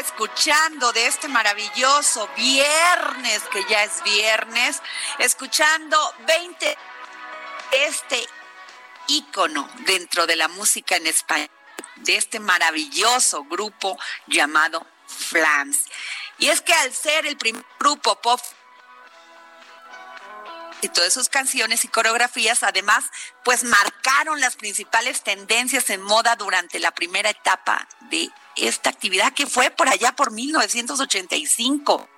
escuchando de este maravilloso viernes, que ya es viernes, escuchando 20, este ícono dentro de la música en español, de este maravilloso grupo llamado Flams. Y es que al ser el primer grupo pop y todas sus canciones y coreografías, además, pues marcaron las principales tendencias en moda durante la primera etapa de esta actividad que fue por allá por 1985.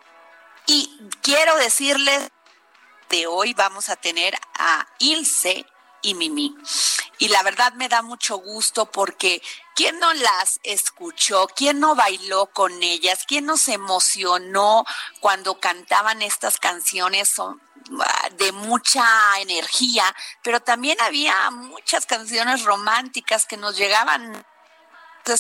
Y quiero decirles, de hoy vamos a tener a Ilse y Mimi. Y la verdad me da mucho gusto porque ¿quién no las escuchó? ¿Quién no bailó con ellas? ¿Quién no se emocionó cuando cantaban estas canciones? Ah, de mucha energía, pero también había muchas canciones románticas que nos llegaban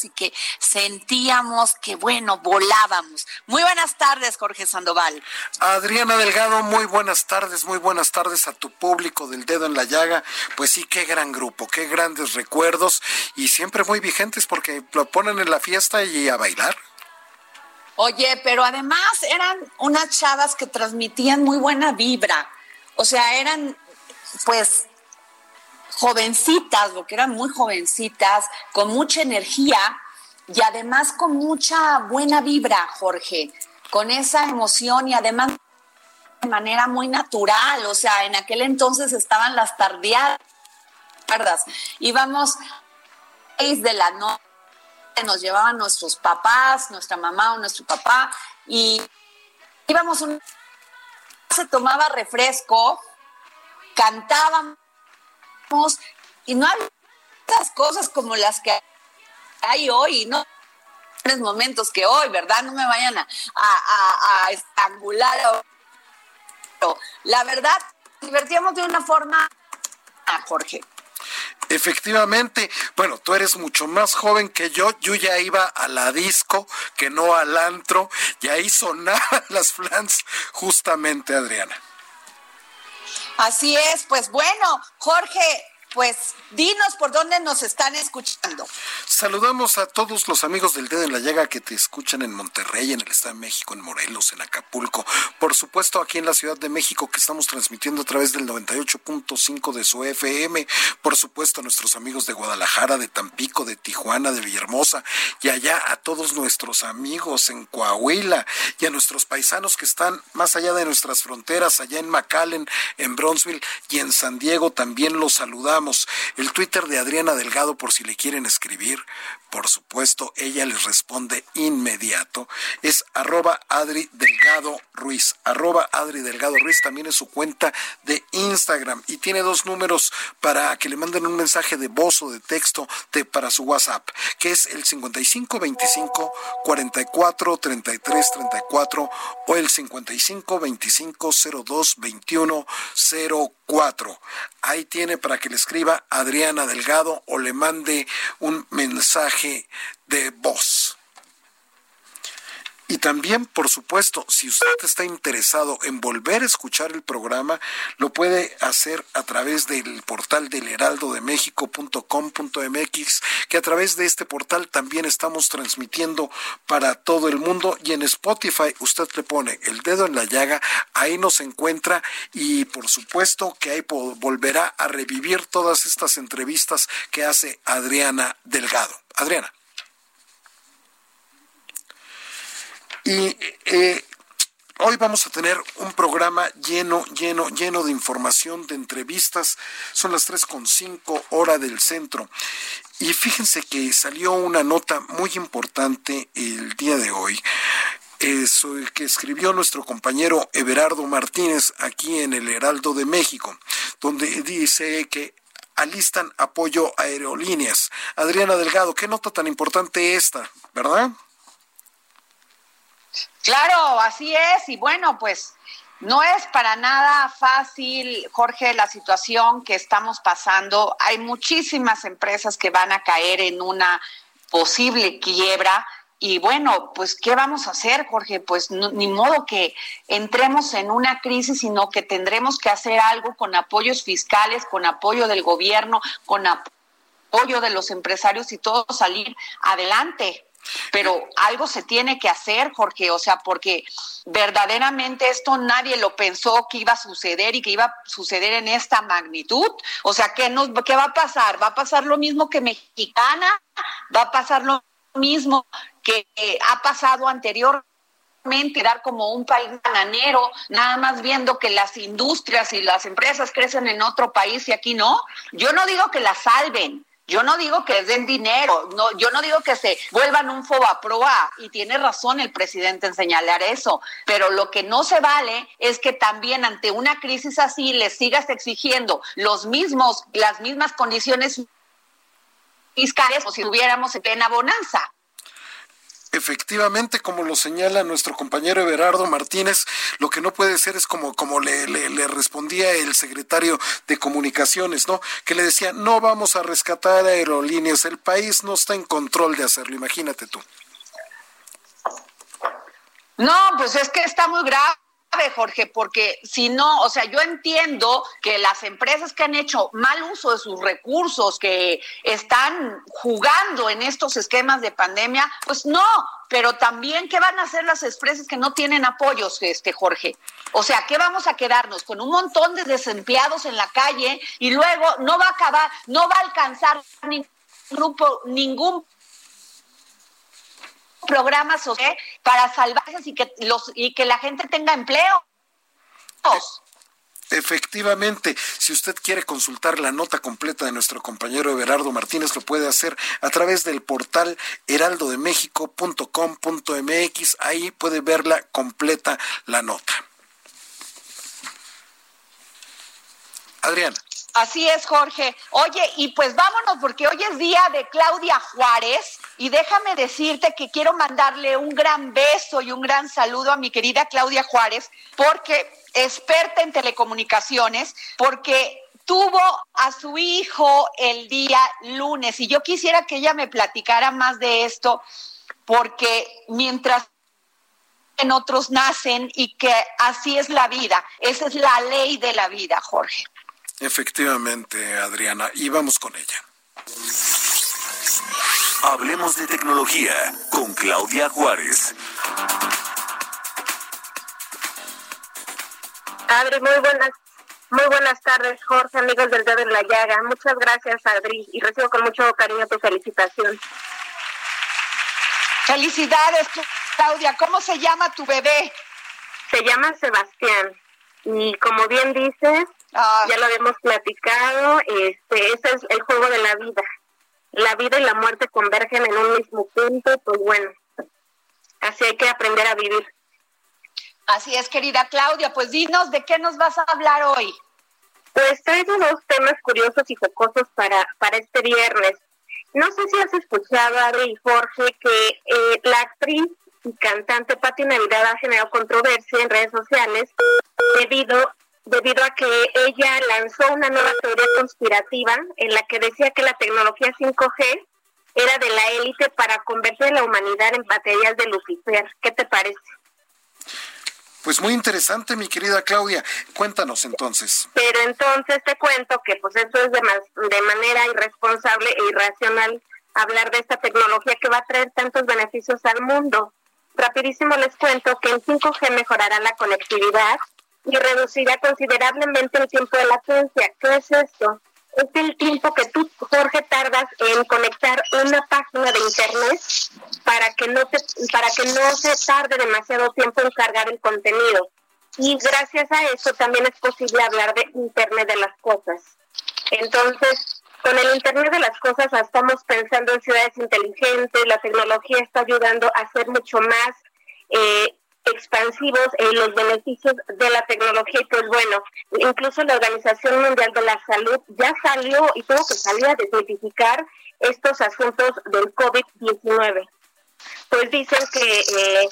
y que sentíamos que, bueno, volábamos. Muy buenas tardes, Jorge Sandoval. Adriana Delgado, muy buenas tardes, muy buenas tardes a tu público del dedo en la llaga. Pues sí, qué gran grupo, qué grandes recuerdos y siempre muy vigentes porque lo ponen en la fiesta y a bailar. Oye, pero además eran unas chavas que transmitían muy buena vibra. O sea, eran pues jovencitas, porque eran muy jovencitas, con mucha energía y además con mucha buena vibra, Jorge, con esa emoción y además de manera muy natural. O sea, en aquel entonces estaban las tardeadas. Íbamos a seis de la noche nos llevaban nuestros papás, nuestra mamá o nuestro papá, y íbamos un se tomaba refresco, cantábamos, y no había tantas cosas como las que hay hoy, no en momentos que hoy, ¿verdad? No me vayan a, a, a estrangular. Pero la verdad, divertíamos de una forma, Jorge. Efectivamente, bueno, tú eres mucho más joven que yo, yo ya iba a la disco, que no al antro, y ahí sonaban las flans justamente, Adriana. Así es, pues bueno, Jorge, pues dinos por dónde nos están escuchando. Saludamos a todos los amigos del Dedo en la Llaga que te escuchan en Monterrey, en el Estado de México, en Morelos, en Acapulco. Por supuesto, aquí en la Ciudad de México que estamos transmitiendo a través del 98.5 de su FM. Por supuesto, a nuestros amigos de Guadalajara, de Tampico, de Tijuana, de Villahermosa. Y allá a todos nuestros amigos en Coahuila y a nuestros paisanos que están más allá de nuestras fronteras, allá en McAllen, en Bronzeville y en San Diego. También los saludamos El Twitter de Adriana Delgado, por si le quieren escribir, por supuesto, ella les responde inmediato. Es arroba Adri Delgado Ruiz. Arroba Adri Delgado Ruiz también es su cuenta de Instagram y tiene dos números para que le manden un mensaje de voz o de texto de, para su WhatsApp, que es el 5525 44 33 34 o el 55 25 02 21 04. Ahí tiene para que le escriba Adriana Delgado o le mande un mensaje de voz. Y también, por supuesto, si usted está interesado en volver a escuchar el programa, lo puede hacer a través del portal del heraldodemexico.com.mx, que a través de este portal también estamos transmitiendo para todo el mundo y en Spotify usted le pone el dedo en la llaga, ahí nos encuentra y por supuesto que ahí volverá a revivir todas estas entrevistas que hace Adriana Delgado. Adriana. Y eh, hoy vamos a tener un programa lleno, lleno, lleno de información, de entrevistas. Son las tres con cinco hora del centro. Y fíjense que salió una nota muy importante el día de hoy. Eso que escribió nuestro compañero Everardo Martínez aquí en el Heraldo de México, donde dice que alistan apoyo a aerolíneas. Adriana Delgado, qué nota tan importante esta, ¿verdad? Claro, así es. Y bueno, pues no es para nada fácil, Jorge, la situación que estamos pasando. Hay muchísimas empresas que van a caer en una posible quiebra. Y bueno, pues, ¿qué vamos a hacer, Jorge? Pues ni modo que entremos en una crisis, sino que tendremos que hacer algo con apoyos fiscales, con apoyo del gobierno, con apoyo de los empresarios y todo salir adelante. Pero algo se tiene que hacer, Jorge, o sea, porque verdaderamente esto nadie lo pensó que iba a suceder y que iba a suceder en esta magnitud. O sea, ¿qué, nos, qué va a pasar? ¿Va a pasar lo mismo que Mexicana? ¿Va a pasar lo mismo que ha pasado anteriormente? dar como un país bananero, nada más viendo que las industrias y las empresas crecen en otro país y aquí no. Yo no digo que las salven, yo no digo que den dinero, no, yo no digo que se vuelvan un fobaproa, y tiene razón el presidente en señalar eso, pero lo que no se vale es que también ante una crisis así les sigas exigiendo los mismos, las mismas condiciones fiscales como si tuviéramos en plena bonanza. Efectivamente, como lo señala nuestro compañero Everardo Martínez, lo que no puede ser es como, como le, le, respondía el secretario de Comunicaciones, ¿no? Que le decía, no vamos a rescatar aerolíneas, el país no está en control de hacerlo, imagínate tú. No, pues es que está muy grave Jorge, porque si no, o sea, yo entiendo que las empresas que han hecho mal uso de sus recursos, que están jugando en estos esquemas de pandemia, pues no, pero también qué van a hacer las empresas que no tienen apoyos, este Jorge. O sea, ¿qué vamos a quedarnos con un montón de desempleados en la calle y luego no va a acabar, no va a alcanzar ningún grupo, ningún programas para salvarse y que los y que la gente tenga empleo. Efectivamente, si usted quiere consultar la nota completa de nuestro compañero Everardo Martínez, lo puede hacer a través del portal heraldodemexico.com.mx. Ahí puede verla completa la nota. Adriana. Así es, Jorge. Oye, y pues vámonos porque hoy es día de Claudia Juárez y déjame decirte que quiero mandarle un gran beso y un gran saludo a mi querida Claudia Juárez porque experta en telecomunicaciones, porque tuvo a su hijo el día lunes y yo quisiera que ella me platicara más de esto porque mientras en otros nacen y que así es la vida, esa es la ley de la vida, Jorge. Efectivamente, Adriana, y vamos con ella. Hablemos de tecnología con Claudia Juárez. Adri, muy buenas, muy buenas tardes, Jorge, amigos del Dedo en la Llaga. Muchas gracias, Adri, y recibo con mucho cariño tu felicitación. Felicidades, Claudia. ¿Cómo se llama tu bebé? Se llama Sebastián. Y como bien dices, Ah. Ya lo habíamos platicado, este, ese es el juego de la vida. La vida y la muerte convergen en un mismo punto, pues bueno, así hay que aprender a vivir. Así es, querida Claudia, pues dinos de qué nos vas a hablar hoy. Pues traigo dos temas curiosos y jocosos para, para este viernes. No sé si has escuchado, Adri y Jorge, que eh, la actriz y cantante Patti Navidad ha generado controversia en redes sociales debido debido a que ella lanzó una nueva teoría conspirativa en la que decía que la tecnología 5G era de la élite para convertir a la humanidad en baterías de Lucifer. ¿Qué te parece? Pues muy interesante, mi querida Claudia. Cuéntanos entonces. Pero entonces te cuento que pues eso es de, de manera irresponsable e irracional hablar de esta tecnología que va a traer tantos beneficios al mundo. Rapidísimo les cuento que en 5G mejorará la conectividad y reducirá considerablemente el tiempo de latencia. ¿Qué es esto? Es el tiempo que tú, Jorge, tardas en conectar una página de internet para que no te, para que no se tarde demasiado tiempo en cargar el contenido. Y gracias a eso también es posible hablar de Internet de las cosas. Entonces, con el Internet de las cosas estamos pensando en ciudades inteligentes, la tecnología está ayudando a ser mucho más eh, expansivos en los beneficios de la tecnología y pues bueno, incluso la Organización Mundial de la Salud ya salió y tuvo que salir a desmitificar estos asuntos del COVID-19. Pues dicen que eh,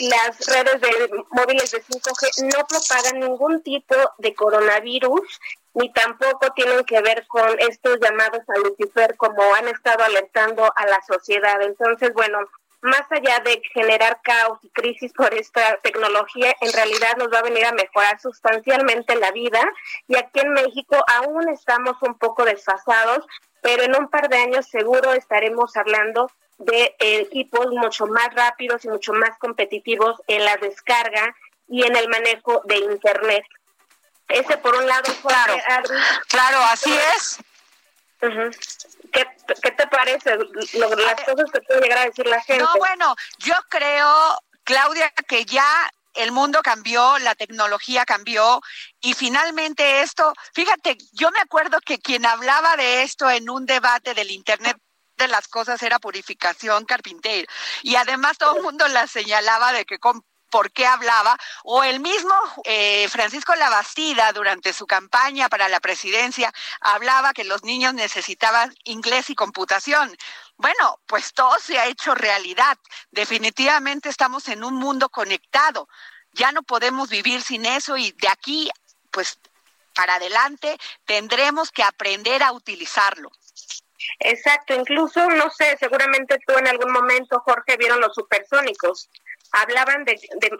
las redes de móviles de 5G no propagan ningún tipo de coronavirus ni tampoco tienen que ver con estos llamados a Lucifer como han estado alertando a la sociedad. Entonces, bueno, más allá de generar caos y crisis por esta tecnología, en realidad nos va a venir a mejorar sustancialmente la vida. Y aquí en México aún estamos un poco desfasados, pero en un par de años seguro estaremos hablando de equipos mucho más rápidos y mucho más competitivos en la descarga y en el manejo de Internet. Ese por un lado, claro, claro, así es. ¿Qué, te parece? las cosas que puede llegar a decir la gente. No, bueno, yo creo, Claudia, que ya el mundo cambió, la tecnología cambió y finalmente esto, fíjate, yo me acuerdo que quien hablaba de esto en un debate del Internet de las cosas era purificación carpintero y además todo el mundo la señalaba de que por qué hablaba, o el mismo eh, Francisco Labastida durante su campaña para la presidencia hablaba que los niños necesitaban inglés y computación. Bueno, pues todo se ha hecho realidad. Definitivamente estamos en un mundo conectado. Ya no podemos vivir sin eso y de aquí, pues para adelante, tendremos que aprender a utilizarlo. Exacto, incluso, no sé, seguramente tú en algún momento, Jorge, vieron los supersónicos hablaban de,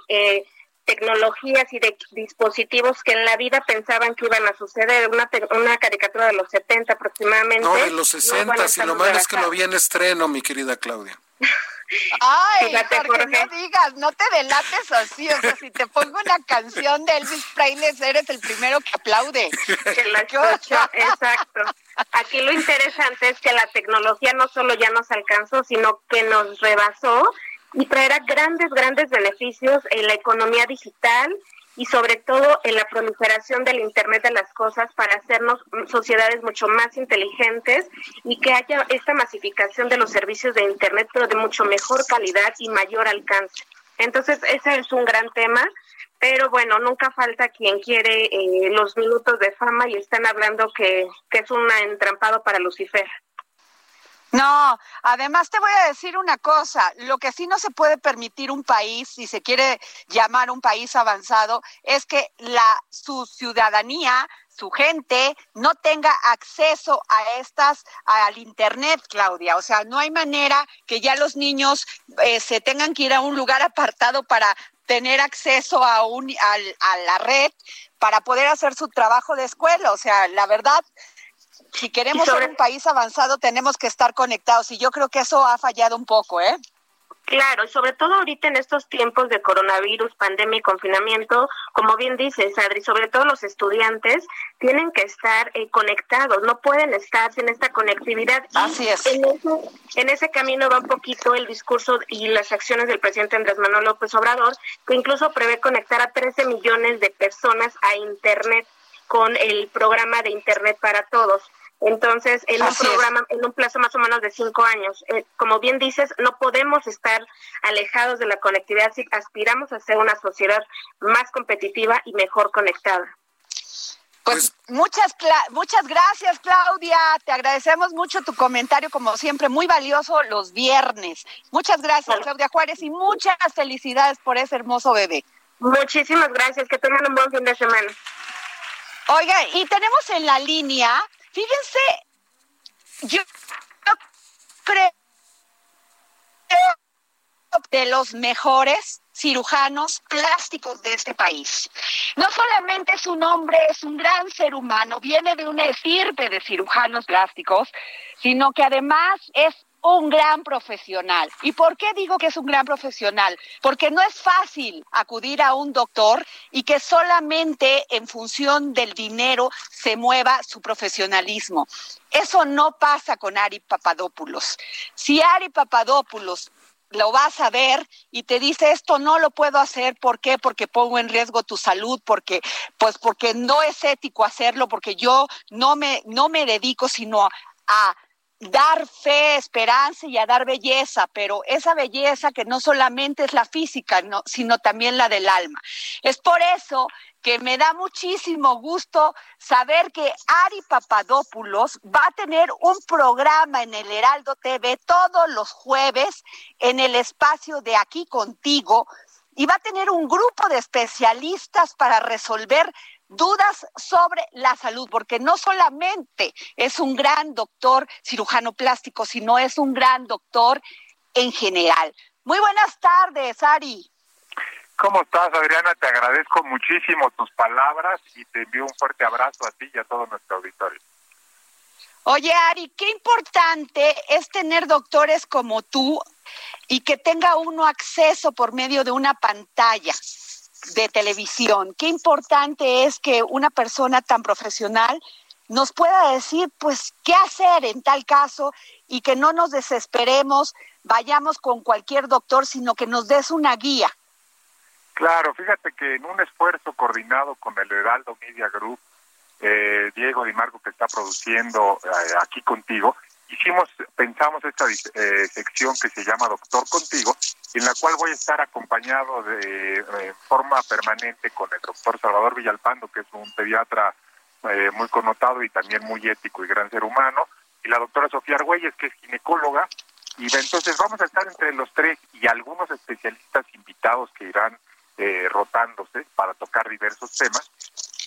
eh, tecnologías y de dispositivos que en la vida pensaban que iban a suceder. Una, una caricatura de los 70 aproximadamente. No, de los 60, si lo malo es que lo vi en estreno, mi querida Claudia. Ay, Fíjate, Jorge, no digas, no te delates así, o sea, si te pongo una canción de Elvis Presley, eres el primero que aplaude. Que la escucho, exacto. Aquí lo interesante es que la tecnología no solo ya nos alcanzó, sino que nos rebasó y traerá grandes, grandes beneficios en la economía digital y sobre todo en la proliferación del Internet de las Cosas para hacernos sociedades mucho más inteligentes y que haya esta masificación de los servicios de Internet, pero de mucho mejor calidad y mayor alcance. Entonces, ese es un gran tema, pero bueno, nunca falta quien quiere eh, los minutos de fama y están hablando que, que es un entrampado para Lucifer. No, además te voy a decir una cosa, lo que sí no se puede permitir un país, si se quiere llamar un país avanzado, es que la su ciudadanía, su gente no tenga acceso a estas al internet, Claudia, o sea, no hay manera que ya los niños eh, se tengan que ir a un lugar apartado para tener acceso a un a la red para poder hacer su trabajo de escuela, o sea, la verdad si queremos ser un país avanzado, tenemos que estar conectados y yo creo que eso ha fallado un poco, ¿eh? Claro, y sobre todo ahorita en estos tiempos de coronavirus, pandemia y confinamiento, como bien dices, Adri, sobre todo los estudiantes tienen que estar eh, conectados, no pueden estar sin esta conectividad. Así es. En ese, en ese camino va un poquito el discurso y las acciones del presidente Andrés Manuel López Obrador, que incluso prevé conectar a 13 millones de personas a Internet con el programa de Internet para Todos. Entonces, en un es. programa, en un plazo más o menos de cinco años, Eh, como bien dices, no podemos estar alejados de la conectividad si aspiramos a ser una sociedad más competitiva y mejor conectada. Pues, muchas cla- muchas gracias, Claudia. Te agradecemos mucho tu comentario, como siempre, muy valioso los viernes. Muchas gracias, Claudia Juárez, y muchas felicidades por ese hermoso bebé. Muchísimas gracias, que tengan un buen fin de semana. Oiga, y tenemos en la línea, fíjense, yo, creo de los mejores cirujanos plásticos de este país. No solamente es un hombre, es un gran ser humano, viene de una estirpe de cirujanos plásticos, sino que además es un gran profesional. ¿Y por qué digo que es un gran profesional? Porque no es fácil acudir a un doctor y que solamente en función del dinero se mueva su profesionalismo. Eso no pasa con Ari Papadopoulos. Si Ari Papadopoulos lo vas a ver y te dice esto no lo puedo hacer, ¿por qué? Porque pongo en riesgo tu salud, porque pues porque no es ético hacerlo, porque yo no me no me dedico sino a dar fe, esperanza y a dar belleza, pero esa belleza que no solamente es la física, no, sino también la del alma. Es por eso que me da muchísimo gusto saber que Ari Papadopoulos va a tener un programa en el Heraldo TV todos los jueves en el espacio de aquí contigo y va a tener un grupo de especialistas para resolver dudas sobre la salud, porque no solamente es un gran doctor cirujano plástico, sino es un gran doctor en general. Muy buenas tardes, Ari. ¿Cómo estás, Adriana? Te agradezco muchísimo tus palabras y te envío un fuerte abrazo a ti y a todo nuestro auditorio. Oye, Ari, qué importante es tener doctores como tú y que tenga uno acceso por medio de una pantalla de televisión. Qué importante es que una persona tan profesional nos pueda decir, pues, qué hacer en tal caso y que no nos desesperemos, vayamos con cualquier doctor, sino que nos des una guía. Claro, fíjate que en un esfuerzo coordinado con el Heraldo Media Group, eh, Diego Di Marco que está produciendo eh, aquí contigo, hicimos, pensamos esta eh, sección que se llama Doctor Contigo, en la cual voy a estar acompañado de eh, forma permanente con el doctor Salvador Villalpando, que es un pediatra eh, muy connotado y también muy ético y gran ser humano, y la doctora Sofía Argüelles, que es ginecóloga, y entonces vamos a estar entre los tres y algunos especialistas invitados que irán eh, rotándose para tocar diversos temas.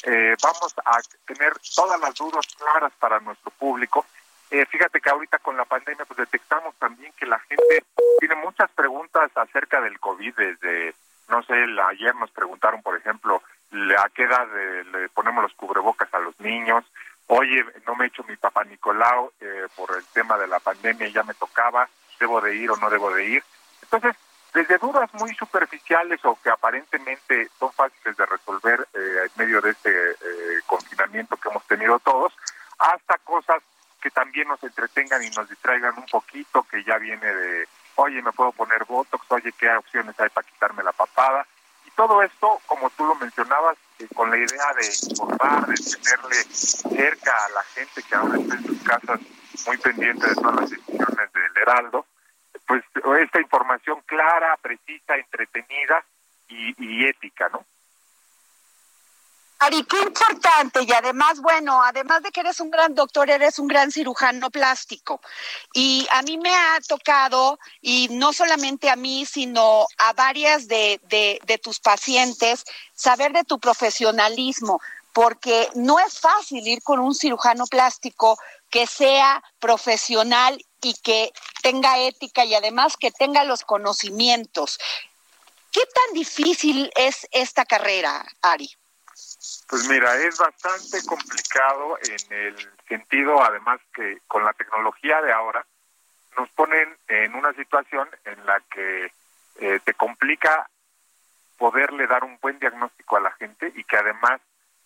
Eh, vamos a tener todas las dudas claras para nuestro público. Eh, fíjate que ahorita con la pandemia pues detectamos también que la gente tiene muchas preguntas acerca del COVID desde, no sé, ayer nos preguntaron, por ejemplo, a qué edad le, le ponemos los cubrebocas a los niños, oye, no me he hecho mi papá Nicolau eh, por el tema de la pandemia ya me tocaba, debo de ir o no debo de ir. Entonces, desde dudas muy superficiales o que aparentemente son fáciles de resolver eh, en medio de este eh, confinamiento que hemos tenido todos, hasta cosas que también nos entretengan y nos distraigan un poquito, que ya viene de, oye, me puedo poner Botox, oye, ¿qué opciones hay para quitarme la papada? Y todo esto, como tú lo mencionabas, eh, con la idea de informar, de tenerle cerca a la gente que ahora está en sus casas muy pendiente de todas las decisiones del Heraldo, pues esta información clara, precisa, entretenida y, y ética, ¿no? Ari, qué importante y además, bueno, además de que eres un gran doctor, eres un gran cirujano plástico. Y a mí me ha tocado, y no solamente a mí, sino a varias de, de, de tus pacientes, saber de tu profesionalismo, porque no es fácil ir con un cirujano plástico que sea profesional y que tenga ética y además que tenga los conocimientos. ¿Qué tan difícil es esta carrera, Ari? Pues mira, es bastante complicado en el sentido, además, que con la tecnología de ahora nos ponen en una situación en la que eh, te complica poderle dar un buen diagnóstico a la gente y que además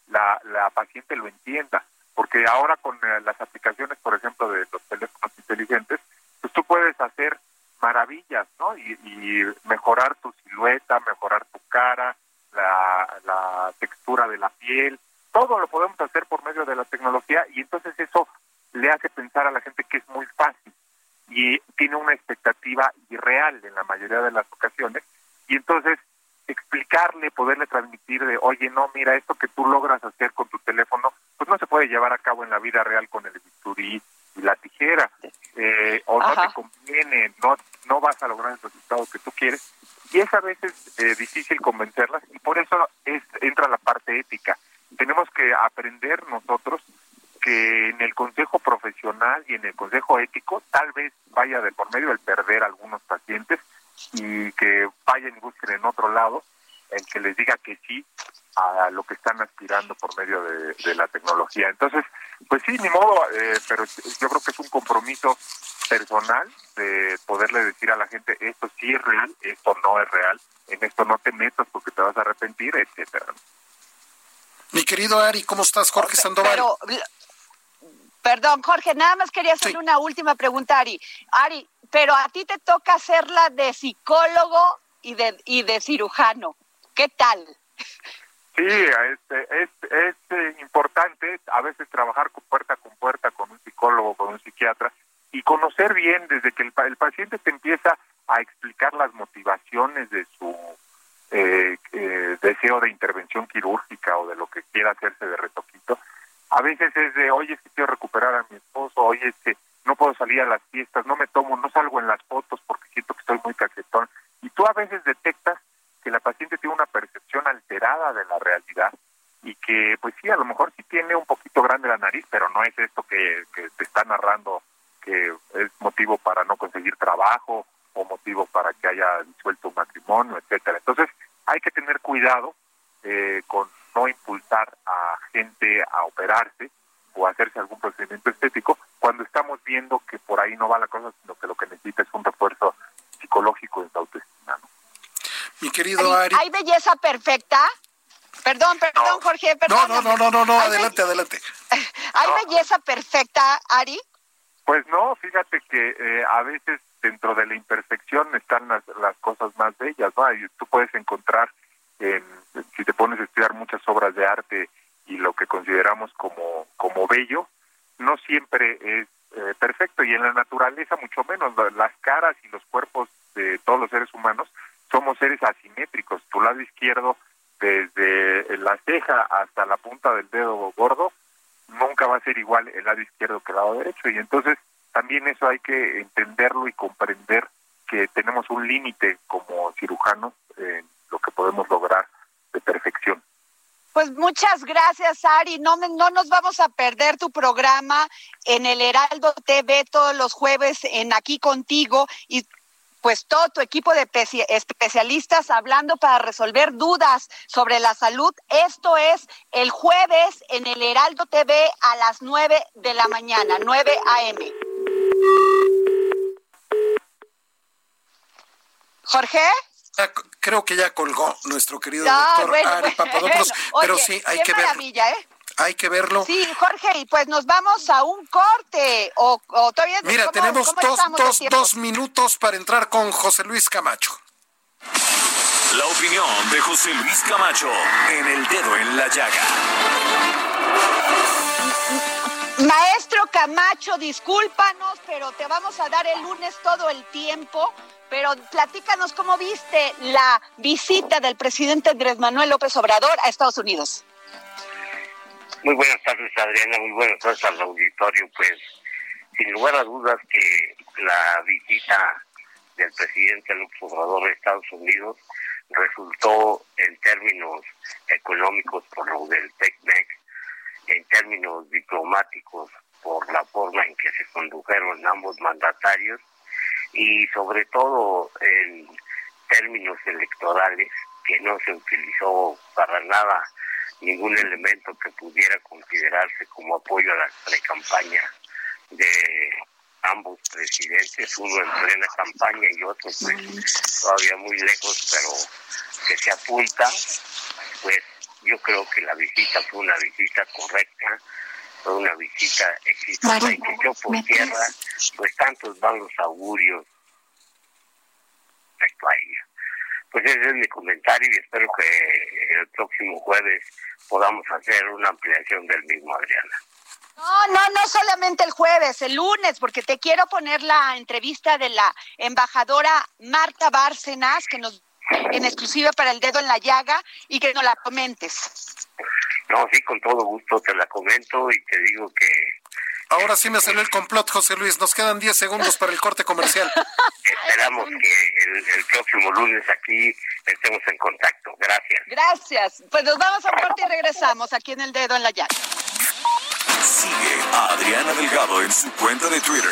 la, la paciente lo entienda. Porque ahora con eh, las aplicaciones, por ejemplo, de los teléfonos inteligentes, pues tú puedes hacer maravillas, ¿no? Y, y mejorar tu silueta, mejorar tu cara, la, la textura de la piel, todo lo podemos hacer por medio de la tecnología y entonces eso le hace pensar a la gente que es muy fácil y tiene una expectativa irreal en la mayoría de las ocasiones y entonces explicarle, poderle transmitir de, oye, no, mira, esto que tú logras hacer con tu teléfono, pues no se puede llevar a cabo en la vida real con el bisturí y la tijera, eh, o no te conviene, no, no vas a lograr el resultado que tú quieres, y es a veces eh, difícil convencerlas, y por eso es, entra la parte ética. Tenemos que aprender nosotros que en el consejo profesional y en el consejo ético tal vez vaya de por medio el perder a algunos pacientes y que vayan y busquen en otro lado el que les diga que sí a lo que están aspirando por medio de, la tecnología. Entonces, pues sí, ni modo, eh, pero yo creo que es un compromiso personal de poderle decir a la gente esto sí es real, esto no es real, en esto no te metas porque te vas a arrepentir, etcétera. Mi querido Ari, ¿cómo estás? Jorge Sandoval. Perdón, Jorge, nada más quería hacerle una última pregunta, Ari. Ari, pero a ti te toca hacerla de psicólogo y de, y de cirujano. ¿Qué tal? Sí, este, es, es, eh, importante a veces trabajar puerta con puerta con un psicólogo, con un psiquiatra y conocer bien desde que el, el paciente te empieza a explicar las motivaciones de su eh, eh, deseo de intervención quirúrgica o de lo que quiera hacerse de retoquito, a veces es de, oye, es que quiero recuperar a mi esposo, oye, es que no puedo salir a las fiestas, no me tomo, no salgo en las fotos porque siento que estoy muy cachetón. Y tú a veces detectas que la paciente tiene una percepción alterada de la realidad y que, pues sí, a lo mejor sí tiene un poquito grande la nariz, pero no es esto que, te está narrando que es motivo para no conseguir trabajo o motivo para que haya disuelto un matrimonio, etcétera. Entonces, hay que tener cuidado eh, con no impulsar a gente a operarse o hacerse algún procedimiento estético cuando estamos viendo que por ahí no va la cosa, sino que lo que necesita es un refuerzo psicológico en su autoestima. Mi querido Ari. ¿Hay belleza perfecta? Perdón, perdón, Jorge, perdón. No, no, no, no, no, adelante, adelante. ¿Hay belleza perfecta, Ari? Pues no, fíjate que eh, a veces dentro de la imperfección están las, las cosas más bellas, ¿no? Y tú puedes encontrar en si te pones a estudiar muchas obras de arte y lo que consideramos como, como bello, no siempre es eh, perfecto y en la naturaleza mucho menos. Las caras y los cuerpos de todos los seres humanos somos seres asimétricos. Tu lado izquierdo, desde la ceja hasta la punta del dedo gordo, nunca va a ser igual el lado izquierdo que el lado derecho. Y entonces también eso hay que entenderlo y comprender que tenemos un límite como cirujanos en lo que podemos lograr de perfección. Pues muchas gracias, Ari. No, no nos vamos a perder tu programa en el Heraldo TV todos los jueves en Aquí Contigo y pues todo tu equipo de especialistas hablando para resolver dudas sobre la salud. Esto es el jueves en el Heraldo TV a las 9 de la mañana, 9 a.m. Jorge creo que ya colgó nuestro querido doctor Ari Papadopoulos, pero sí, hay que. ¿eh? Hay que verlo. Sí, Jorge, y pues nos vamos a un corte. O, todavía Mira, tenemos dos, dos, dos minutos para entrar con José Luis Camacho. La opinión de José Luis Camacho en el dedo en la llaga. Maestro Camacho, discúlpanos, pero te vamos a dar el lunes todo el tiempo pero platícanos cómo viste la visita del presidente Andrés Manuel López Obrador a Estados Unidos. Muy buenas tardes, Adriana. Muy buenas tardes al auditorio. Pues, sin lugar a dudas que la visita del presidente López Obrador a Estados Unidos resultó en términos económicos por lo del TECMEC, en términos diplomáticos por la forma en que se condujeron ambos mandatarios y sobre todo en términos electorales, que no se utilizó para nada ningún elemento que pudiera considerarse como apoyo a la pre-campaña de ambos presidentes, uno en plena campaña y otro pues todavía muy lejos, pero que se apunta, pues yo creo que la visita fue una visita correcta, fue una visita exitosa y que yo por tierra, pues tantos van los augurios respecto a ella. Pues ese es mi comentario y espero que el próximo jueves podamos hacer una ampliación del mismo, Adriana. No, no, no solamente el jueves, el lunes, porque te quiero poner la entrevista de la embajadora Marta Bárcenas, que nos en exclusiva para el dedo en la llaga y que nos la comentes. No, sí, con todo gusto te la comento y te digo que Ahora sí me salió el complot, José Luis. Nos quedan 10 segundos para el corte comercial. esperamos que el, el próximo lunes aquí estemos en contacto. Gracias. Gracias. Pues nos vamos a un corte y regresamos aquí en el dedo en la llaga. Sigue a Adriana Delgado en su cuenta de Twitter.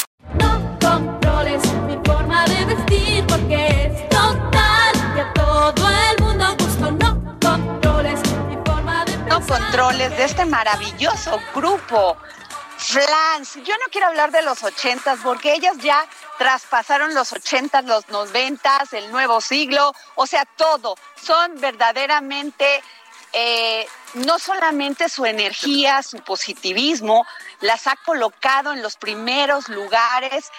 Controles de este maravilloso grupo. Flans, yo no quiero hablar de los ochentas porque ellas ya traspasaron los ochentas, los noventas, el nuevo siglo, o sea, todo. Son verdaderamente, eh, no solamente su energía, su positivismo, las ha colocado en los primeros lugares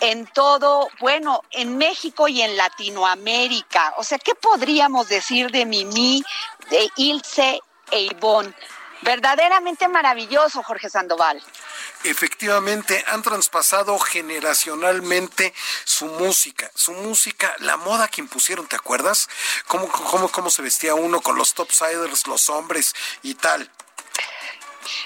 en todo, bueno, en México y en Latinoamérica. O sea, ¿qué podríamos decir de Mimi, de Ilse e Ivonne? Verdaderamente maravilloso, Jorge Sandoval. Efectivamente, han traspasado generacionalmente su música, su música, la moda que impusieron, ¿te acuerdas? ¿Cómo, se vestía uno con los topsiders, los hombres y tal?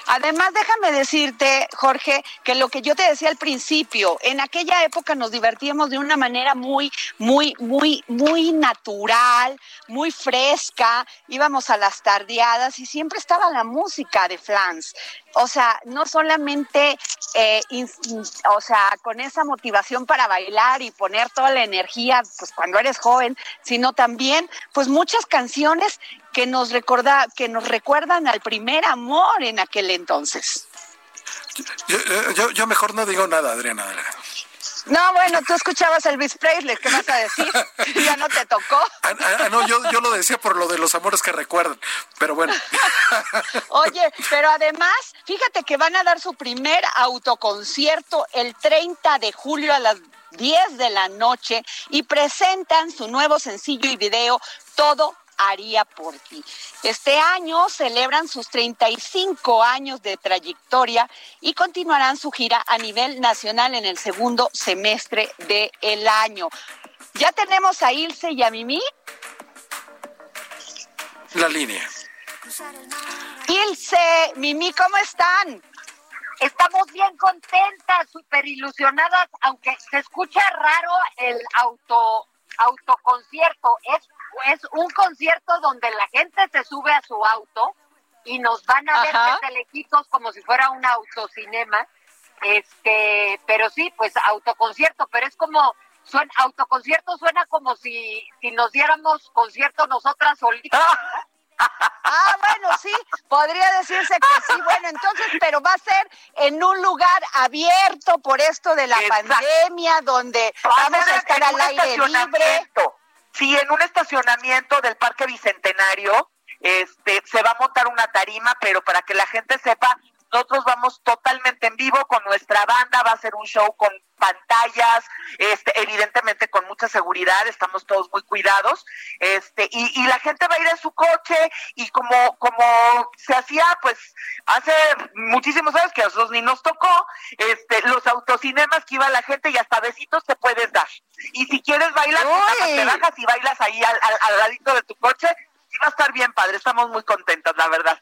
Además, déjame decirte, Jorge, que lo que yo te decía al principio, en aquella época nos divertíamos de una manera muy, muy, muy, muy natural, muy fresca, íbamos a las tardeadas y siempre estaba la música de Flans. O sea, no solamente, eh, o sea, con esa motivación para bailar y poner toda la energía, pues cuando eres joven, sino también, pues muchas canciones que nos recorda, que nos recuerdan al primer amor en aquel entonces. Yo, yo, yo mejor no digo nada, Adriana. No, bueno, tú escuchabas Elvis Presley, ¿qué vas a decir? ya no te tocó. Ah, ah, no, yo, yo lo decía por lo de los amores que recuerdan, pero bueno. Oye, pero además, fíjate que van a dar su primer autoconcierto el 30 de julio a las 10 de la noche y presentan su nuevo sencillo y video Todo haría por ti. Este año celebran sus 35 años de trayectoria y continuarán su gira a nivel nacional en el segundo semestre del año. Ya tenemos a Ilse y a Mimi. La línea. Ilse, Mimi, ¿cómo están? Estamos bien contentas, súper ilusionadas, aunque se escucha raro el auto autoconcierto. Es, es un concierto donde la gente se sube a su auto y nos van a ver desde lejitos como si fuera un autocinema. Este, pero sí, pues autoconcierto, pero es como suena, autoconcierto suena como si, si nos diéramos concierto nosotras solitas. Ah, bueno, sí, podría decirse que sí. Bueno, entonces, pero va a ser en un lugar abierto por esto de la Exacto. pandemia, donde vamos a estar al aire libre. Sí, en un estacionamiento del Parque Bicentenario, este, se va a montar una tarima, pero para que la gente sepa, nosotros vamos totalmente en vivo con nuestra banda, va a ser un show con pantallas, este, evidentemente seguridad, estamos todos muy cuidados, este, y, y la gente va a ir en su coche, y como, como se hacía, pues, hace muchísimos años que a nosotros ni nos tocó, este, los autocinemas que iba la gente y hasta besitos te puedes dar. Y si quieres bailar, te bajas y bailas ahí al, al, al ladito de tu coche, y va a estar bien padre, estamos muy contentas, la verdad.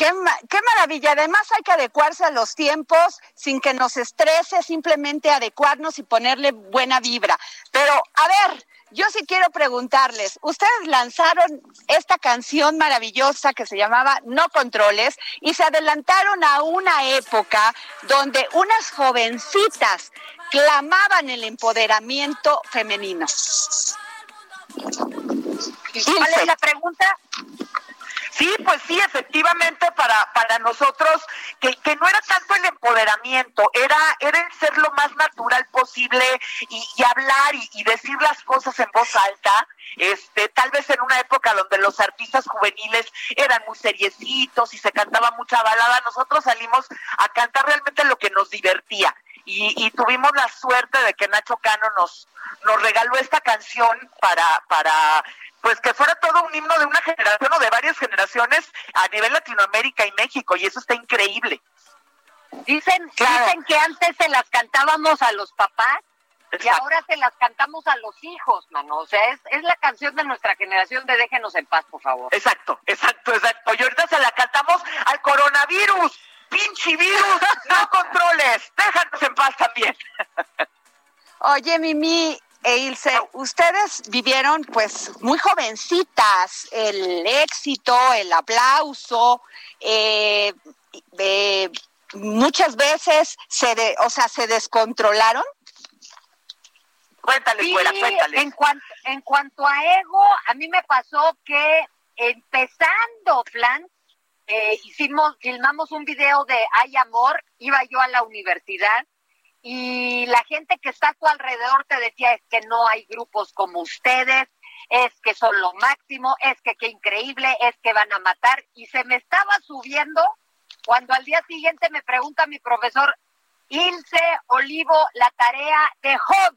Qué, ma- qué maravilla. Además hay que adecuarse a los tiempos sin que nos estrese, simplemente adecuarnos y ponerle buena vibra. Pero, a ver, yo sí quiero preguntarles, ustedes lanzaron esta canción maravillosa que se llamaba No Controles y se adelantaron a una época donde unas jovencitas clamaban el empoderamiento femenino. ¿Cuál es la pregunta? Sí, pues sí, efectivamente para, para nosotros, que, que no era tanto el empoderamiento, era, era el ser lo más natural posible y, hablar y, y, decir las cosas en voz alta, este, tal vez en una época donde los artistas juveniles eran muy seriecitos y se cantaba mucha balada, nosotros salimos a cantar realmente lo que nos divertía. Y, y, tuvimos la suerte de que Nacho Cano nos, nos regaló esta canción para, para pues que fuera todo un himno de una generación o de varias generaciones a nivel Latinoamérica y México, y eso está increíble. Dicen, dicen que antes se las cantábamos a los papás y ahora se las cantamos a los hijos, mano. O sea, es, es la canción de nuestra generación de Déjenos en paz, por favor. Exacto, exacto, exacto. Y ahorita se la cantamos al coronavirus. Pinche virus, no controles, déjanos en paz también. Oye, Mimi, e Ilse, ustedes vivieron pues muy jovencitas el éxito, el aplauso, eh, eh, muchas veces se, de, o sea, se descontrolaron. Cuéntale, sí, fuera, cuéntale. En cuanto, en cuanto a ego, a mí me pasó que empezando Plan, eh, hicimos, filmamos un video de Hay Amor, iba yo a la universidad y la gente que está a tu alrededor te decía es que no hay grupos como ustedes, es que son lo máximo, es que qué increíble, es que van a matar y se me estaba subiendo cuando al día siguiente me pregunta mi profesor Ilse Olivo la tarea de Job.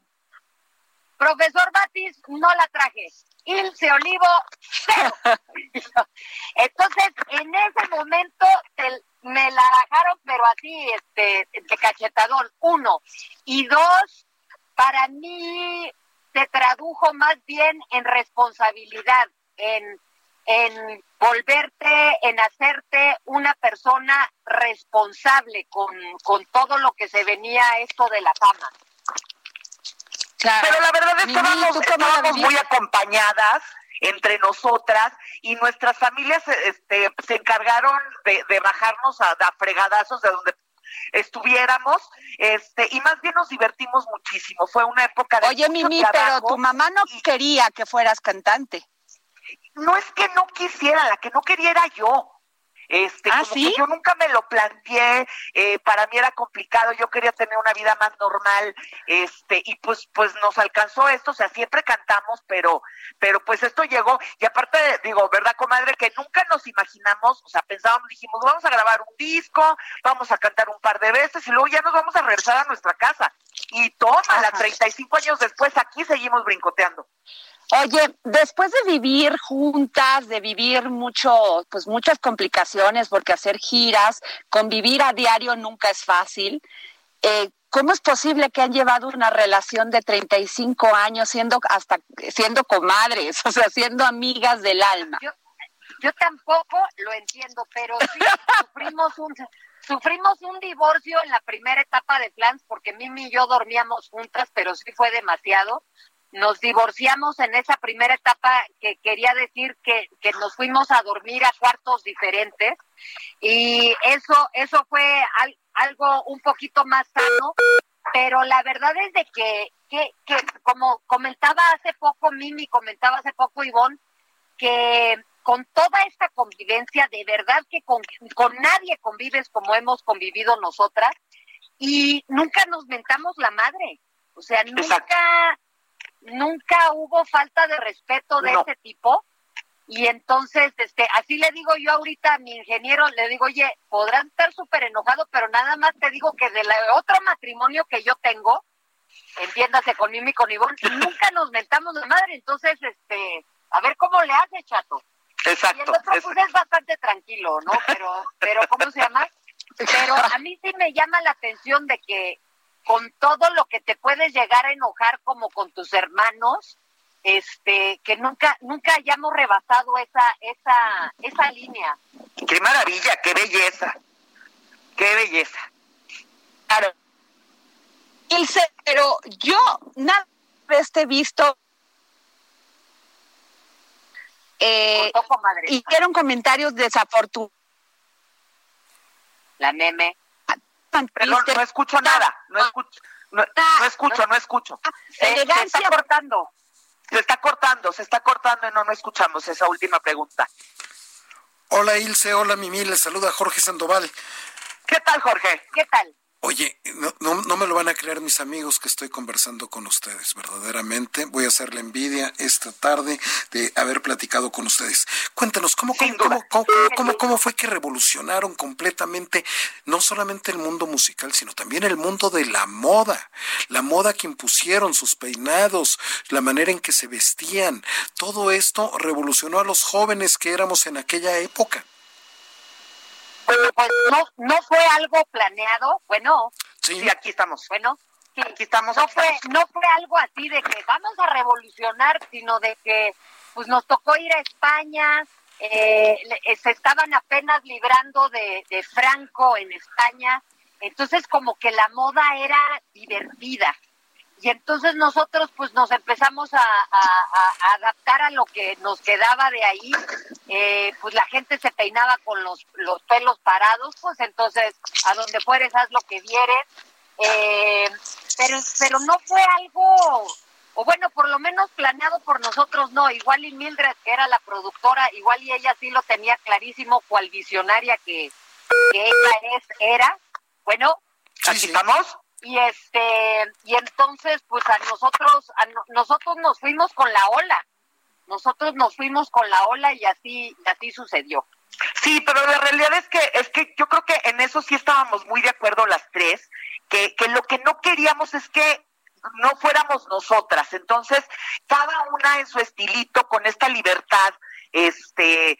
Profesor Batis, no la traje. Ilse Olivo, cero. Entonces, en ese momento te, me la bajaron, pero así, este, de cachetadón, uno. Y dos, para mí se tradujo más bien en responsabilidad, en, en volverte, en hacerte una persona responsable con, con todo lo que se venía esto de la fama. Claro. Pero la verdad es que estábamos, estábamos muy acompañadas entre nosotras y nuestras familias este, se encargaron de, de bajarnos a, a, fregadazos de donde estuviéramos este y más bien nos divertimos muchísimo. Fue una época de oye Mimi pero tu mamá no y, quería que fueras cantante. No es que no quisiera la que no quería era yo este, ¿Ah, como ¿sí? que yo nunca me lo planteé, eh, para mí era complicado, yo quería tener una vida más normal, este, y pues, pues nos alcanzó esto, o sea, siempre cantamos, pero, pero pues esto llegó, y aparte, digo, ¿verdad, comadre? Que nunca nos imaginamos, o sea, pensábamos, dijimos, vamos a grabar un disco, vamos a cantar un par de veces, y luego ya nos vamos a regresar a nuestra casa. Y toma, la 35 años después, aquí seguimos brincoteando. Oye, después de vivir juntas, de vivir mucho, pues muchas complicaciones, porque hacer giras, convivir a diario nunca es fácil. Eh, ¿Cómo es posible que han llevado una relación de 35 años siendo hasta siendo comadres, o sea, siendo amigas del alma? Yo, yo tampoco lo entiendo, pero sí sufrimos un sufrimos un divorcio en la primera etapa de Plans porque Mimi y yo dormíamos juntas, pero sí fue demasiado nos divorciamos en esa primera etapa que quería decir que, que nos fuimos a dormir a cuartos diferentes. Y eso eso fue al, algo un poquito más sano pero la verdad es de que, que, que como comentaba hace poco Mimi comentaba hace poco Ivonne que con toda esta convivencia de verdad que con, con nadie convives como hemos convivido nosotras y nunca nos mentamos la madre. O sea nunca nunca hubo falta de respeto de No. ese tipo. Y entonces este así le digo yo ahorita a mi ingeniero le digo oye podrás estar súper enojado pero nada más te digo que del otro matrimonio que yo tengo entiéndase con Mimi y con Ivonne nunca nos mentamos la madre entonces este a ver cómo le hace chato. Y el Exacto. otro es- pues es bastante tranquilo no pero pero cómo se llama pero a mí sí me llama la atención de que con todo lo que te puedes llegar a enojar como con tus hermanos, este, que nunca, nunca hayamos rebasado esa, esa, esa línea. Qué maravilla, qué belleza. Qué belleza. Claro. Ilse, pero yo nada vez te he visto eh, hicieron comentarios desafortunados. La meme. Perdón, no escucho nada. No escucho, no, no escucho, no escucho. Se, está cortando. Se está cortando, se está cortando y no, no escuchamos esa última pregunta. Hola Ilse, hola Mimi, les saluda Jorge Sandoval. ¿Qué tal, Jorge? ¿Qué tal? Oye, no, no, no, me lo van a creer mis amigos que estoy conversando con ustedes, verdaderamente. Voy a hacer la envidia esta tarde de haber platicado con ustedes. Cuéntanos, ¿cómo, cómo, cómo, cómo, cómo, cómo fue que revolucionaron completamente no solamente el mundo musical, sino también el mundo de la moda? La moda que impusieron, sus peinados, la manera en que se vestían. Todo esto revolucionó a los jóvenes que éramos en aquella época. Pues, no, no fue algo planeado, bueno. Sí, aquí estamos. Bueno, sí, aquí estamos. No fue, no fue algo así de que vamos a revolucionar, sino de que pues nos tocó ir a España, eh, le- se estaban apenas librando de, de Franco en España, entonces como que la moda era divertida. Y entonces nosotros pues nos empezamos a, a- a- a adaptar a lo que nos quedaba de ahí. Eh, pues la gente se peinaba con los, los pelos parados, pues entonces a donde fueres haz lo que vieres. Eh, pero, pero no fue algo, o bueno, por lo menos planeado por nosotros, no. Igual y Mildred, que era la productora, igual y ella sí lo tenía clarísimo, cual visionaria que, que ella es, era. Bueno, Aquí estamos. Y este y entonces pues a nosotros a no- nosotros nos fuimos con la ola nosotros nos fuimos con la ola y así y así sucedió Sí, pero la realidad es que es que yo creo que en eso sí estábamos muy de acuerdo las tres, que, que lo que no queríamos es que no fuéramos nosotras. Entonces, cada una en su estilito, con esta libertad, este,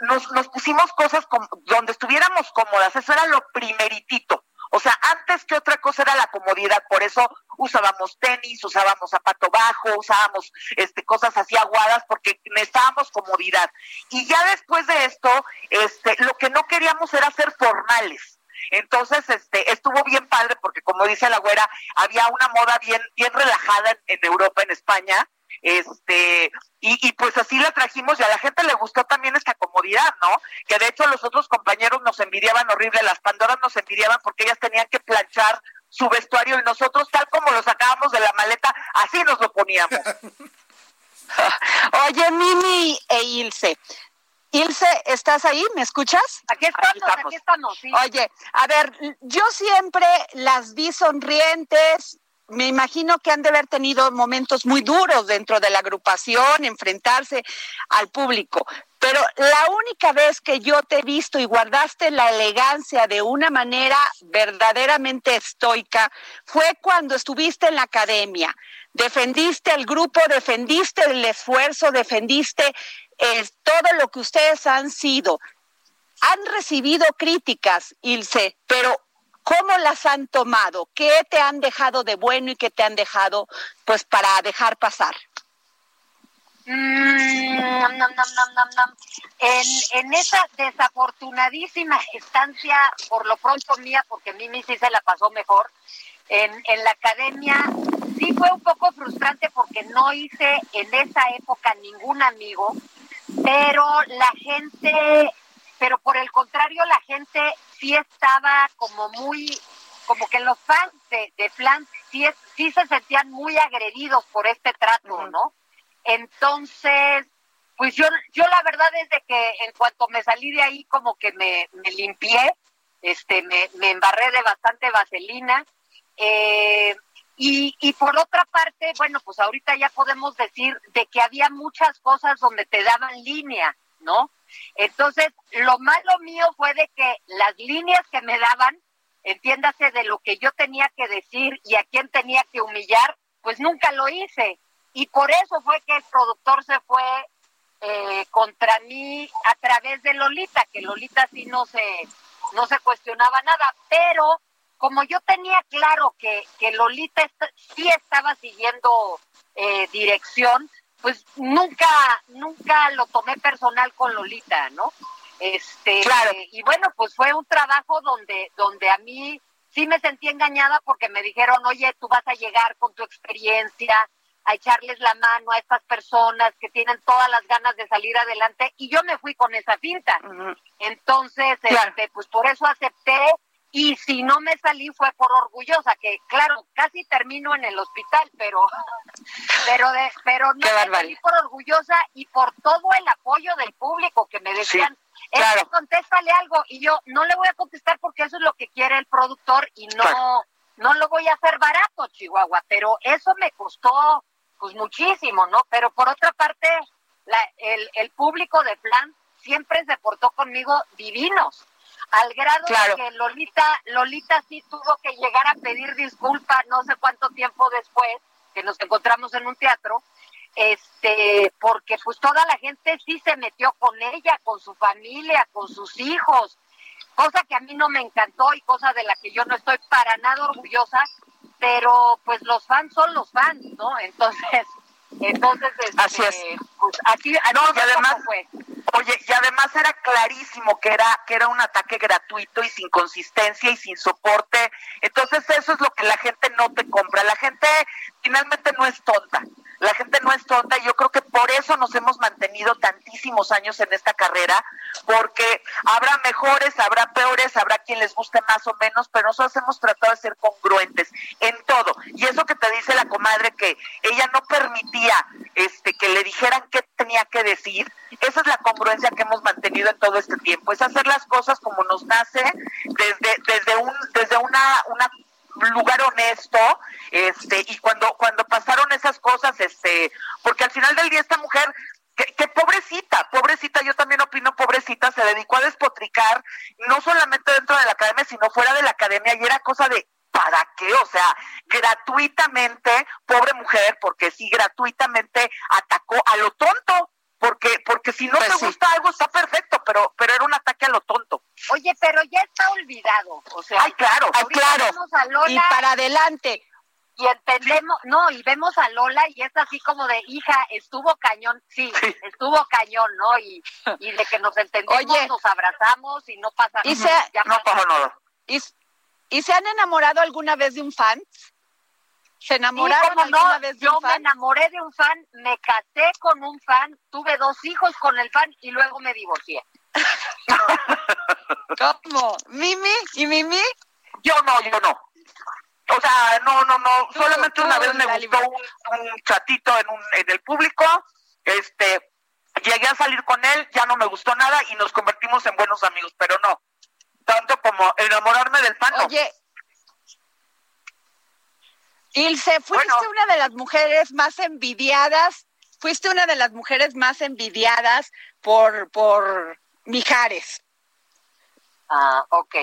nos, nos pusimos cosas como- donde estuviéramos cómodas. Eso era lo primeritito. O sea, antes que otra cosa era la comodidad, por eso usábamos tenis, usábamos zapato bajo, usábamos este cosas así aguadas porque necesitábamos comodidad. Y ya después de esto, este lo que no queríamos era ser formales. Entonces, este estuvo bien padre porque como dice la güera, había una moda bien bien relajada en, en Europa, en España, este y, y pues así la trajimos y a la gente le gustó también esta comodidad, ¿no? Que de hecho los otros compañeros nos envidiaban horrible, las Pandoras nos envidiaban porque ellas tenían que planchar su vestuario y nosotros tal como lo sacábamos de la maleta, así nos lo poníamos. Oye, Mimi e Ilse. Ilse, ¿estás ahí? ¿Me escuchas? aquí estamos aquí estamos, sí. Oye, a ver, yo siempre las vi sonrientes. Me imagino que han de haber tenido momentos muy duros dentro de la agrupación, enfrentarse al público. Pero la única vez que yo te he visto y guardaste la elegancia de una manera verdaderamente estoica fue cuando estuviste en la academia. Defendiste el grupo, defendiste el esfuerzo, defendiste eh, todo lo que ustedes han sido han recibido críticas, Ilse, pero ¿cómo las han tomado? ¿Qué te han dejado de bueno y qué te han dejado, pues, para dejar pasar? Mm, nam, nam, nam. En, en esa desafortunadísima estancia, por lo pronto mía, porque Mimi sí se la pasó mejor, en, en la academia sí fue un poco frustrante porque no hice en esa época ningún amigo, pero la gente, pero por el contrario, la gente sí estaba como muy, como que los fans de, de Flan sí, es- sí se sentían muy agredidos por este trato, ¿no? Entonces, pues yo, yo la verdad es de que en cuanto me salí de ahí como que me, me limpié, este, me, me embarré de bastante vaselina. eh, y, y por otra parte, bueno, pues ahorita ya podemos decir de que había muchas cosas donde te daban línea, ¿no? Entonces, lo malo mío fue de que las líneas que me daban, entiéndase de lo que yo tenía que decir y a quién tenía que humillar, pues nunca lo hice. Y por eso fue que el productor se fue eh, contra mí a través de Lolita, que Lolita sí no se, no se cuestionaba nada, pero como yo tenía claro que, que Lolita sí estaba siguiendo eh, dirección, pues nunca, nunca lo tomé personal con Lolita, ¿no? Este, y bueno, pues fue un trabajo donde, donde a mí sí me sentí engañada porque me dijeron, oye, tú vas a llegar con tu experiencia a echarles la mano a estas personas que tienen todas las ganas de salir adelante y yo me fui con esa finta. Entonces, este, pues por eso acepté y si no me salí fue por orgullosa, que claro, casi termino en el hospital, pero pero de, pero no me salí por orgullosa y por todo el apoyo del público que me decían, es contéstale algo. Y yo no le voy a contestar porque eso es lo que quiere el productor y no, no lo voy a hacer barato, Chihuahua. Pero eso me costó pues muchísimo, ¿no? Pero por otra parte, la, el, el público de Plan siempre se portó conmigo divinos al grado de que Lolita, Lolita sí tuvo que llegar a pedir disculpas no sé cuánto tiempo después que nos encontramos en un teatro, este, porque pues toda la gente sí se metió con ella, con su familia, con sus hijos, cosa que a mí no me encantó y cosa de la que yo no estoy para nada orgullosa, pero pues los fans son los fans, ¿no? Entonces, entonces, así es. Este, pues así, no, y además, fue. Oye, y además era clarísimo que era que era un ataque gratuito y sin consistencia y sin soporte. Entonces eso es lo que la gente no te compra. La gente finalmente no es tonta. La gente no es tonta y yo creo que por eso nos hemos mantenido tantísimos años en esta carrera, porque habrá mejores, habrá peores, habrá quien les guste más o menos, pero nosotros hemos tratado de ser congruentes en todo. Y eso que te dice la comadre que ella no permitía este que le dijeran qué tenía que decir, esa es la congruencia que hemos mantenido en todo este tiempo, es hacer las cosas como nos nace desde desde un desde una una lugar honesto, este, y cuando, cuando pasaron esas cosas, este, porque al final del día esta mujer que, pobrecita, pobrecita, yo también opino pobrecita, se dedicó a despotricar, no solamente dentro de la academia, sino fuera de la academia, y era cosa de, ¿para qué? O sea, gratuitamente, pobre mujer, porque sí, gratuitamente atacó a lo tonto, porque porque si no pues te gusta algo está perfecto, pero pero era un ataque a lo tonto. Oye, pero ya está olvidado, o sea, ay claro, ay claro. y para adelante. Y entendemos, no, y vemos a Lola y es así como de, hija, estuvo cañón, sí, estuvo cañón, ¿no? Y, y de que nos entendemos, nos abrazamos y no pasa y nada. no pasa nada. ¿Y, ¿Y se han enamorado alguna vez de un fan? ¿Se enamoraron alguna vez de Yo un fan? me enamoré de un fan, me casé con un fan, tuve dos hijos con el fan y luego me divorcié. ¿Cómo? ¿Mimi? ¿Y Mimi? Yo no, yo no. O sea, no, no, no. Solamente una vez me gustó un, chatito en, un, en el público. Este, llegué a salir con él, ya no me gustó nada y nos convertimos en buenos amigos, pero no. Tanto como enamorarme del fan. Oye, Ilse, fuiste una de las mujeres más envidiadas, fuiste una de las mujeres más envidiadas por, por Mijares. Ah, ok.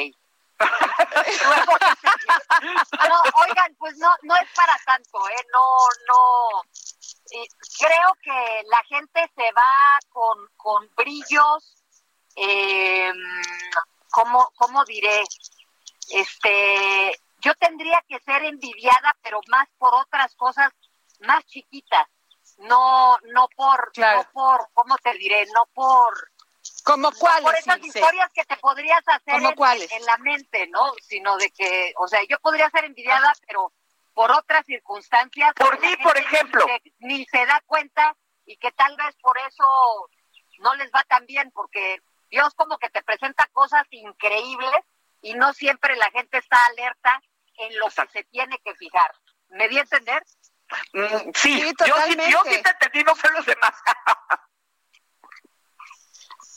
no, oigan, pues no, no es para tanto, ¿eh? No, no. creo que la gente se va con, con brillos, eh, ¿cómo, ¿cómo diré? Este, yo tendría que ser envidiada, pero más por otras cosas más chiquitas, no, no por, no por, ¿cómo te diré? No por, como cuáles, por esas historias que te podrías hacer en, la mente, ¿no? Sino de que, o sea, yo podría ser envidiada, pero por otras circunstancias. Por mí, por ejemplo. Ni se, da cuenta y que tal vez por eso no les va tan bien, porque Dios como que te presenta cosas increíbles y no siempre la gente está alerta en lo que se tiene que fijar. ¿Me di a entender? Mm, sí, yo, sí, yo sí te entendí, no sé los demás.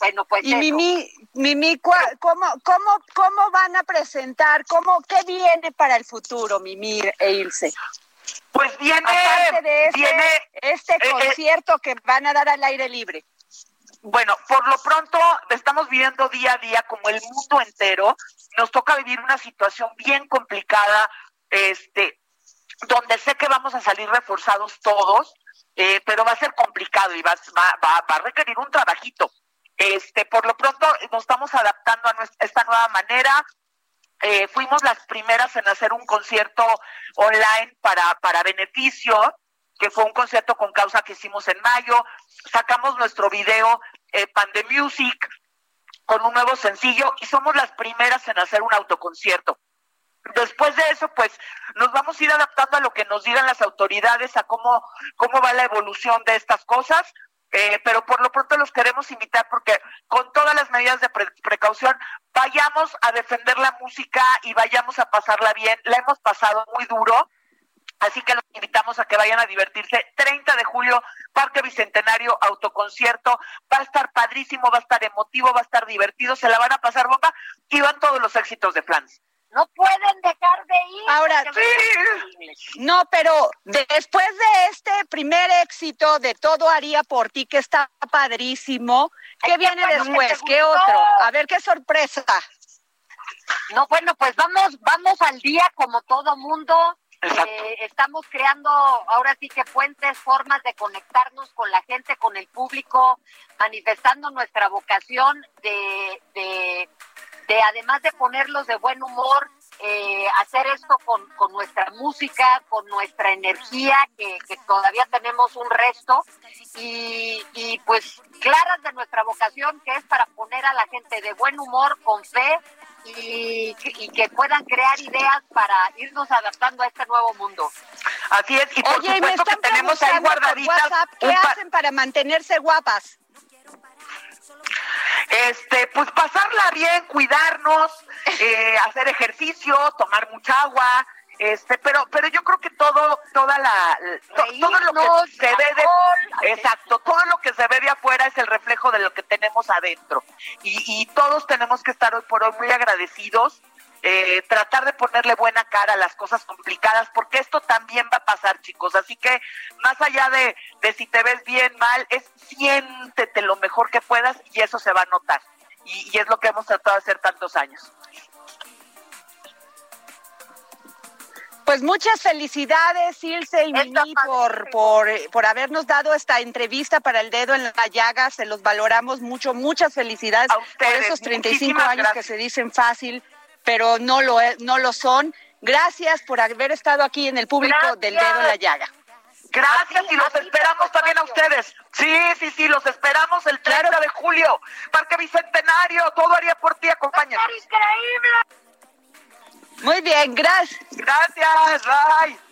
bueno, pues y Mimi, Mimi ¿cómo, cómo, ¿cómo van a presentar? ¿Cómo, ¿Qué viene para el futuro, Mimi e Ilse? Pues viene, de este, viene este eh, eh, concierto que van a dar al aire libre. Bueno, por lo pronto estamos viviendo día a día como el mundo entero nos toca vivir una situación bien complicada, este, donde sé que vamos a salir reforzados todos, eh, pero va a ser complicado y va, va, va, a requerir un trabajito. Este, por lo pronto nos estamos adaptando a esta nueva manera. Eh, fuimos las primeras en hacer un concierto online para, para beneficio, que fue un concierto con causa que hicimos en mayo. Sacamos nuestro video eh, Music con un nuevo sencillo y somos las primeras en hacer un autoconcierto. Después de eso, pues nos vamos a ir adaptando a lo que nos digan las autoridades, a cómo, cómo va la evolución de estas cosas, eh, pero por lo pronto los queremos invitar porque con todas las medidas de precaución vayamos a defender la música y vayamos a pasarla bien. La hemos pasado muy duro, así que los invitamos a que vayan a divertirse. 30 de julio, Parque Bicentenario, autoconcierto. Va a estar padrísimo, va a estar emotivo, va a estar divertido, se la van a pasar bomba y van todos los éxitos de Flans. No pueden dejar de ir. Ahora, no, pero después de este primer éxito de Todo haría por ti, que está padrísimo, ¿qué viene después? ¿Qué otro? A ver, qué sorpresa. No, bueno, pues vamos, vamos al día como todo mundo. Eh, estamos creando ahora sí que puentes, formas de conectarnos con la gente, con el público, manifestando nuestra vocación de, de de además de ponerlos de buen humor, eh, hacer esto con, con, nuestra música, con nuestra energía, que, todavía tenemos un resto, y, y, pues claras de nuestra vocación, que es para poner a la gente de buen humor, con fe, y, y que puedan crear ideas para irnos adaptando a este nuevo mundo. Así es, y por Oye, supuesto que tenemos ahí guardaditas. ¿Qué hacen para mantenerse guapas? Este, pues pasarla bien, cuidarnos, eh, hacer ejercicio, tomar mucha agua, este, pero, pero yo creo que todo, toda la, todo lo que se ve de, exacto, todo lo que se ve de afuera es el reflejo de lo que tenemos adentro, y, y todos tenemos que estar hoy por hoy muy agradecidos eh, tratar de ponerle buena cara a las cosas complicadas, porque esto también va a pasar, chicos. Así que más allá de, de si te ves bien, mal, es siéntete lo mejor que puedas y eso se va a notar. Y, es lo que hemos tratado de hacer tantos años. Pues muchas felicidades, Ilse y Mimi, por, por, por habernos dado esta entrevista para el dedo en la llaga. Se los valoramos mucho. Muchas felicidades por esos 35 años que se dicen fácil pero no lo, no lo son. Gracias por haber estado aquí en el público del dedo en la llaga. Gracias y los esperamos también a ustedes. Sí, sí, sí, los esperamos el 30 de julio. Parque Bicentenario, todo haría por ti, acompáñanos. increíble! Muy bien, gracias. Gracias, bye.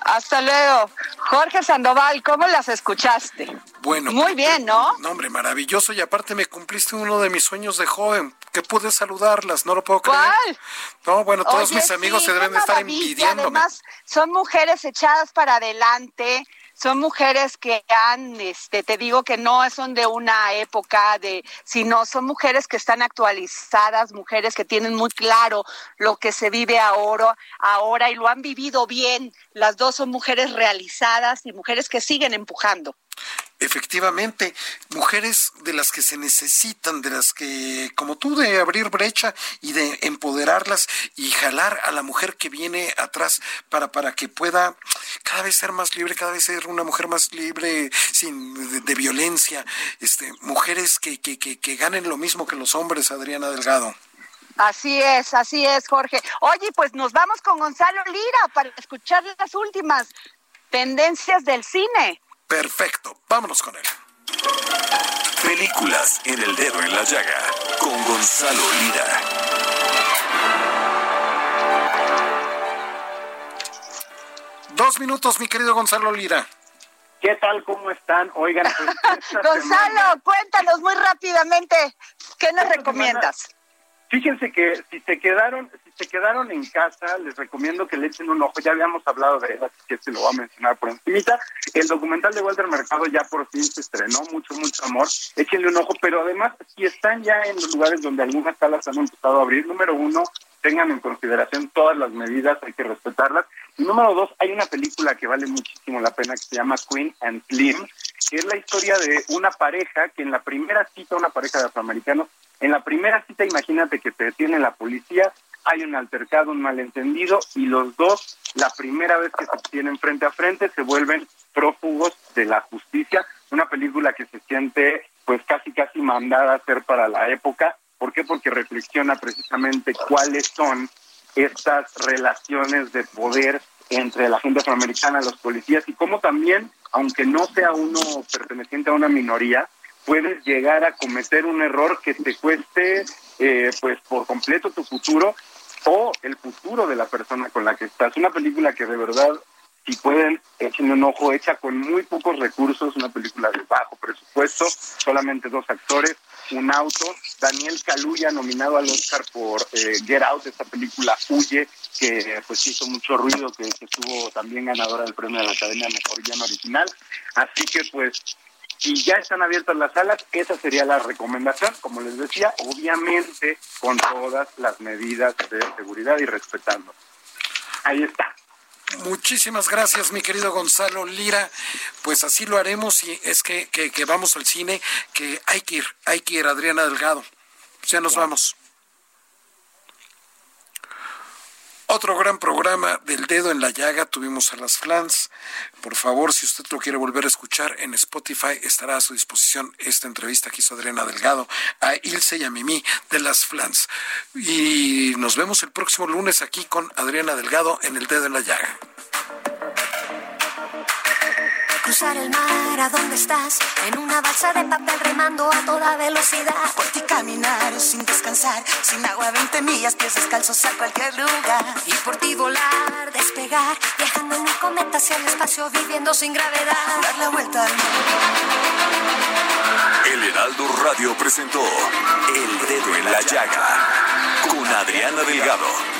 Hasta luego. Jorge Sandoval, ¿cómo las escuchaste? Bueno. Muy bien, ¿no? No, hombre, maravilloso. Y aparte me cumpliste uno de mis sueños de joven, que pude saludarlas, no lo puedo creer. ¿Cuál? No, bueno, todos mis amigos se deben de estar envidiándome. Además, son mujeres echadas para adelante, son mujeres que han, este, te digo que no son de una época de, sino son mujeres que están actualizadas, mujeres que tienen muy claro lo que se vive ahora, ahora y lo han vivido bien. Las dos son mujeres realizadas y mujeres que siguen empujando. Efectivamente, mujeres de las que se necesitan, de las que, como tú, de abrir brecha y de empoderarlas y jalar a la mujer que viene atrás para, para que pueda cada vez ser más libre, cada vez ser una mujer más libre, sin de, violencia, este, mujeres que, que, que, que ganen lo mismo que los hombres, Adriana Delgado. Así es, así es, Jorge. Oye, pues nos vamos con Gonzalo Lira para escuchar las últimas tendencias del cine. Perfecto, vámonos con él. Películas en el dedo en la llaga con Gonzalo Lira. Dos minutos, mi querido Gonzalo Lira. ¿Qué tal? ¿Cómo están? Oigan, pues, Gonzalo, cuéntanos muy rápidamente, ¿qué nos recomiendas? Fíjense que si se quedaron, se quedaron en casa, les recomiendo que le echen un ojo. Ya habíamos hablado de él, así que se lo voy a mencionar por encima. El documental de Walter Mercado ya por fin se estrenó, mucho, mucho amor. Échenle un ojo, pero además, si están ya en los lugares donde algunas salas han empezado a abrir, número uno, tengan en consideración todas las medidas, hay que respetarlas. Y número dos, hay una película que vale muchísimo la pena que se llama Queen and Slim, que es la historia de una pareja que en la primera cita, una pareja de afroamericanos, en la primera cita imagínate que te detiene la policía, hay un altercado, un malentendido y los dos, la primera vez que se tienen frente a frente, se vuelven prófugos de la justicia. Una película que se siente pues casi casi mandada a hacer para la época. ¿Por qué? Porque reflexiona precisamente cuáles son estas relaciones de poder entre la gente afroamericana, los policías y cómo también, aunque no sea uno perteneciente a una minoría, puedes llegar a cometer un error que te cueste eh, pues por completo tu futuro o el futuro de la persona con la que estás. Una película que de verdad si pueden, echen un ojo, hecha con muy pocos recursos, una película de bajo presupuesto, solamente dos actores, un auto. Daniel Kaluuya nominado al Oscar por eh, Get Out, esta película Huye, que pues hizo mucho ruido, que, estuvo también ganadora del premio de la Academia Mejor Guión Original. Así que pues si ya están abiertas las salas, esa sería la recomendación, como les decía, obviamente con todas las medidas de seguridad y respetando. Ahí está. Muchísimas gracias, mi querido Gonzalo Lira. Pues así lo haremos y es que, que, vamos al cine, que hay que ir, hay que ir, Adriana Delgado. Ya nos vamos. Otro gran programa del dedo en la llaga, tuvimos a las flans. Por favor, si usted lo quiere volver a escuchar en Spotify, estará a su disposición esta entrevista que hizo Adriana Delgado a Ilse y a Mimi de las flans. Y nos vemos el próximo lunes aquí con Adriana Delgado en el dedo en la llaga cruzar el mar, ¿a dónde estás? En una balsa de papel remando a toda velocidad. Por ti caminar sin descansar, sin agua 20 millas, pies descalzos a cualquier lugar. Y por ti volar, despegar, viajando en un cometa hacia el espacio, viviendo sin gravedad. Dar la vuelta al mundo. El Heraldo Radio presentó El Dedo en la Llaga con Adriana Delgado.